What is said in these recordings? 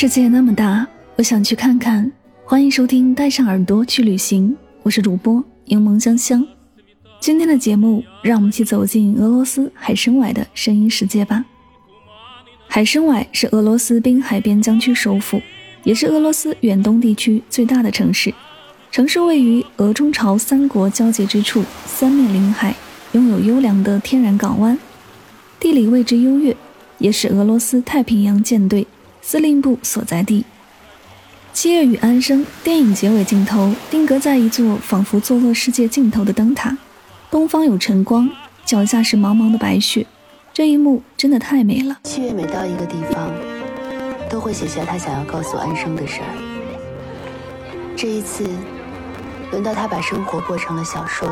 世界那么大，我想去看看。欢迎收听《带上耳朵去旅行》，我是主播柠檬香香。今天的节目，让我们一起走进俄罗斯海参崴的声音世界吧。海参崴是俄罗斯滨海边疆区首府，也是俄罗斯远东地区最大的城市。城市位于俄中朝三国交界之处，三面临海，拥有优良的天然港湾，地理位置优越，也是俄罗斯太平洋舰队。司令部所在地。七月与安生电影结尾镜头定格在一座仿佛坐落世界尽头的灯塔，东方有晨光，脚下是茫茫的白雪，这一幕真的太美了。七月每到一个地方，都会写下他想要告诉安生的事儿。这一次，轮到他把生活过成了小说，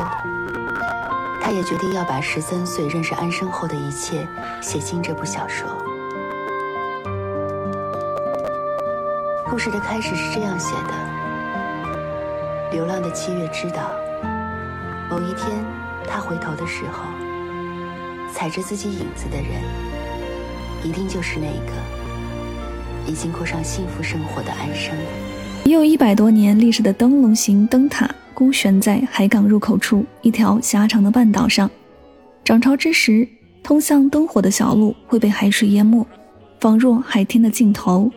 他也决定要把十三岁认识安生后的一切写进这部小说。故事的开始是这样写的：流浪的七月知道，某一天他回头的时候，踩着自己影子的人，一定就是那个已经过上幸福生活的安生。已有一百多年历史的灯笼形灯塔，孤悬在海港入口处一条狭长的半岛上。涨潮之时，通向灯火的小路会被海水淹没，仿若海天的尽头。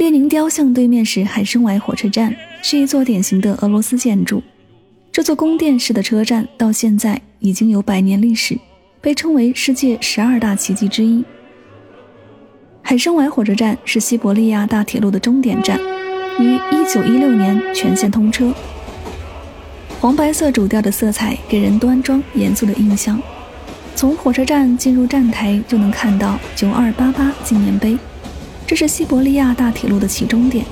列宁雕像对面是海参崴火车站，是一座典型的俄罗斯建筑。这座宫殿式的车站到现在已经有百年历史，被称为世界十二大奇迹之一。海参崴火车站是西伯利亚大铁路的终点站，于1916年全线通车。黄白色主调的色彩给人端庄严肃的印象。从火车站进入站台就能看到9288纪念碑。这是西伯利亚大铁路的起终点，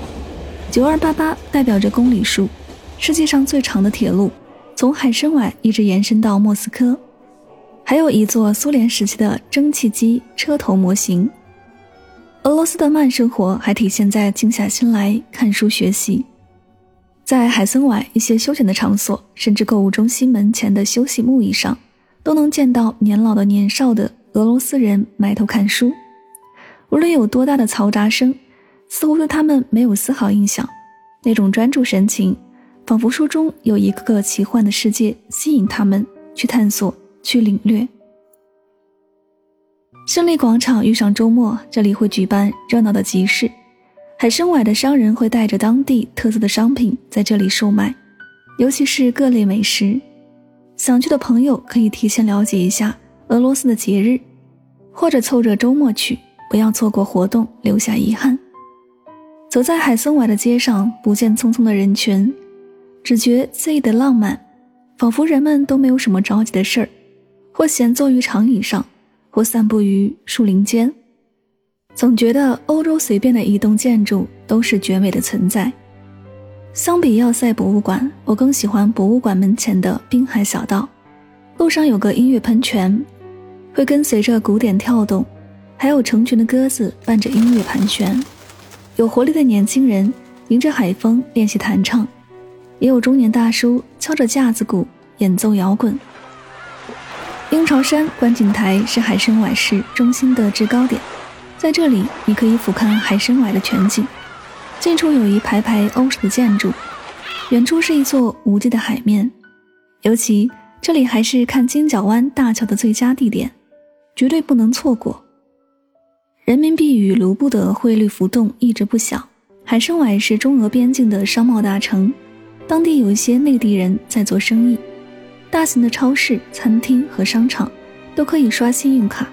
九二八八代表着公里数，世界上最长的铁路，从海参崴一直延伸到莫斯科。还有一座苏联时期的蒸汽机车头模型。俄罗斯的慢生活还体现在静下心来看书学习。在海参崴一些休闲的场所，甚至购物中心门前的休息木椅上，都能见到年老的年少的俄罗斯人埋头看书。无论有多大的嘈杂声，似乎对他们没有丝毫影响。那种专注神情，仿佛书中有一个个奇幻的世界，吸引他们去探索、去领略。胜利广场遇上周末，这里会举办热闹的集市。海参崴的商人会带着当地特色的商品在这里售卖，尤其是各类美食。想去的朋友可以提前了解一下俄罗斯的节日，或者凑着周末去。不要错过活动，留下遗憾。走在海参崴的街上，不见匆匆的人群，只觉肆意的浪漫，仿佛人们都没有什么着急的事儿，或闲坐于长椅上，或散步于树林间。总觉得欧洲随便的一栋建筑都是绝美的存在。相比要塞博物馆，我更喜欢博物馆门前的滨海小道，路上有个音乐喷泉，会跟随着鼓点跳动。还有成群的鸽子伴着音乐盘旋，有活力的年轻人迎着海风练习弹唱，也有中年大叔敲着架子鼓演奏摇滚。鹰巢山观景台是海参崴市中心的制高点，在这里你可以俯瞰海参崴的全景。近处有一排排欧式的建筑，远处是一座无际的海面，尤其这里还是看金角湾大桥的最佳地点，绝对不能错过。人民币与卢布的汇率浮动一直不小。海参崴是中俄边境的商贸大城，当地有一些内地人在做生意。大型的超市、餐厅和商场都可以刷信用卡，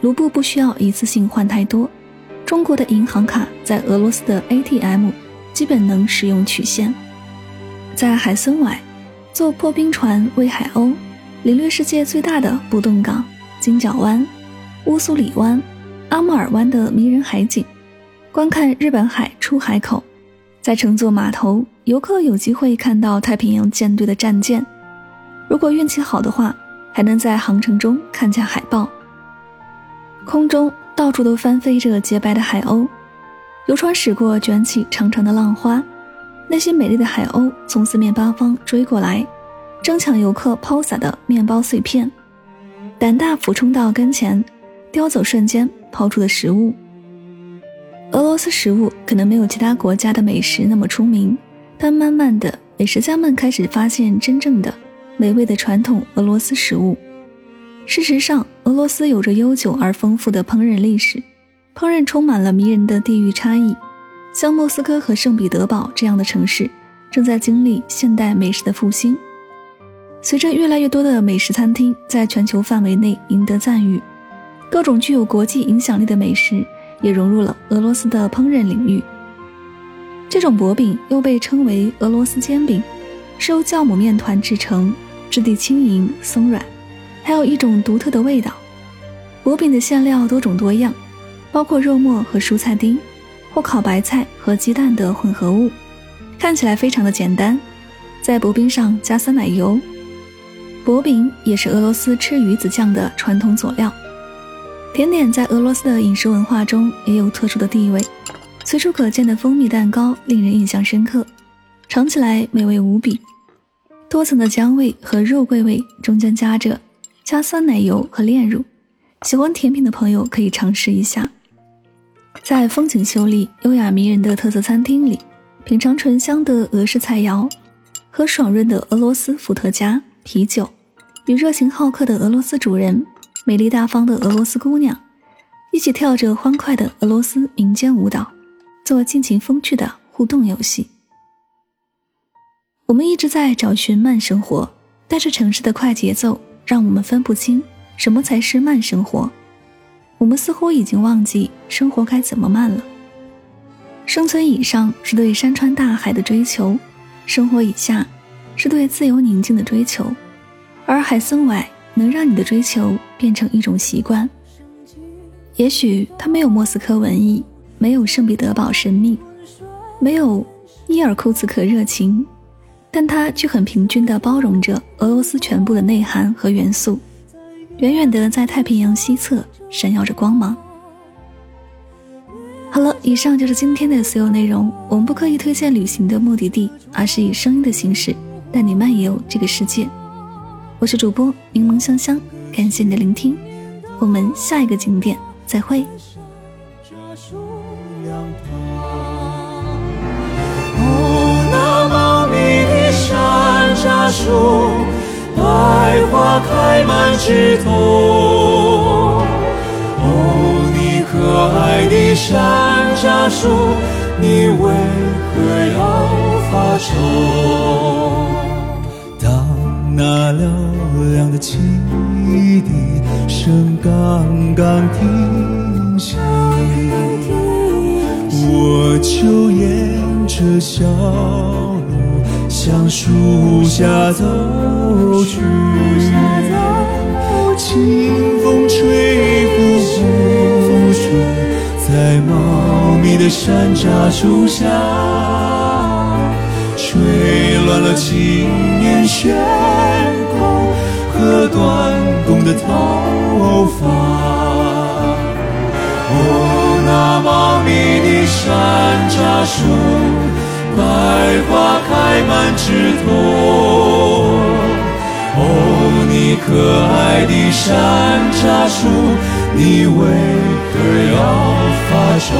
卢布不需要一次性换太多。中国的银行卡在俄罗斯的 ATM 基本能使用曲线。在海参崴，坐破冰船喂海鸥，领略世界最大的不动港金角湾、乌苏里湾、阿穆尔湾的迷人海景，观看日本海出海口，再乘坐码头，游客有机会看到太平洋舰队的战舰。如果运气好的话，还能在航程中看见海豹。空中到处都翻飞着洁白的海鸥，游船驶过，卷起长长的浪花。那些美丽的海鸥从四面八方追过来，争抢游客抛洒的面包碎片。胆大俯冲到跟前，叼走瞬间抛出的食物。俄罗斯食物可能没有其他国家的美食那么出名，但慢慢的，美食家们开始发现真正的美味的传统俄罗斯食物。事实上，俄罗斯有着悠久而丰富的烹饪历史，烹饪充满了迷人的地域差异。像莫斯科和圣彼得堡这样的城市，正在经历现代美食的复兴。随着越来越多的美食餐厅在全球范围内赢得赞誉，各种具有国际影响力的美食也融入了俄罗斯的烹饪领域。这种薄饼又被称为俄罗斯煎饼，是由酵母面团制成，质地轻盈松软。还有一种独特的味道。薄饼的馅料多种多样，包括肉末和蔬菜丁，或烤白菜和鸡蛋的混合物，看起来非常的简单。在薄饼上加酸奶油。薄饼也是俄罗斯吃鱼子酱的传统佐料。甜点在俄罗斯的饮食文化中也有特殊的地位。随处可见的蜂蜜蛋糕令人印象深刻，尝起来美味无比。多层的姜味和肉桂味中间夹着。加酸奶油和炼乳，喜欢甜品的朋友可以尝试一下。在风景秀丽、优雅迷人的特色餐厅里，品尝醇香的俄式菜肴和爽润的俄罗斯伏特加啤酒，与热情好客的俄罗斯主人、美丽大方的俄罗斯姑娘一起跳着欢快的俄罗斯民间舞蹈，做尽情风趣的互动游戏。我们一直在找寻慢生活，但是城市的快节奏。让我们分不清什么才是慢生活，我们似乎已经忘记生活该怎么慢了。生存以上是对山川大海的追求，生活以下是对自由宁静的追求，而海森崴能让你的追求变成一种习惯。也许它没有莫斯科文艺，没有圣彼得堡神秘，没有伊尔库茨克热情。但它却很平均地包容着俄罗斯全部的内涵和元素，远远地在太平洋西侧闪耀着光芒。好了，以上就是今天的所有内容。我们不刻意推荐旅行的目的地，而是以声音的形式带你漫游这个世界。我是主播柠檬香香，感谢你的聆听，我们下一个景点再会。树，百花开满枝头。哦，你可爱的山楂树，你为何要发愁？那嘹亮的汽笛声刚刚停息，我就沿着小路。向树下走去，清风吹拂湖水，在茂密的山楂树下，吹乱了青年悬空和短弓的头发。哦，那茂密的山楂树。百花开满枝头，哦，你可爱的山楂树，你为何要发愁？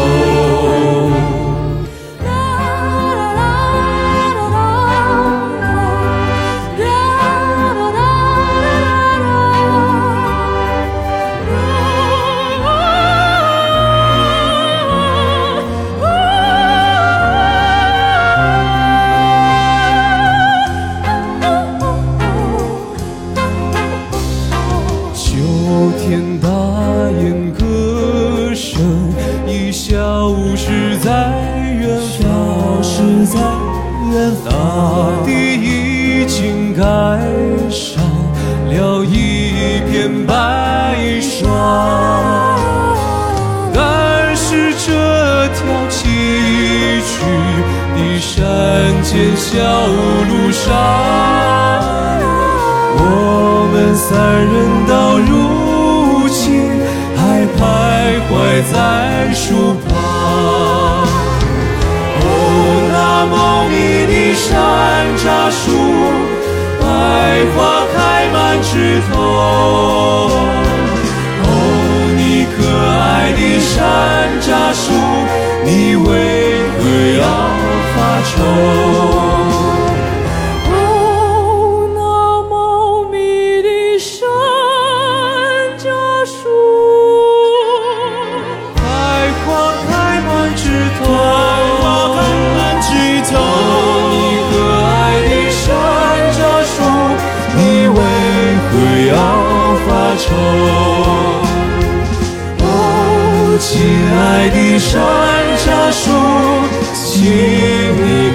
盖上了一片白霜，但是这条崎岖的山间小路上，我们三人到如今还徘徊在树旁。哦，那茂密的山楂树，花开满枝头。哦，你可爱的山楂树，你为何要发愁？亲爱的山楂树，请你。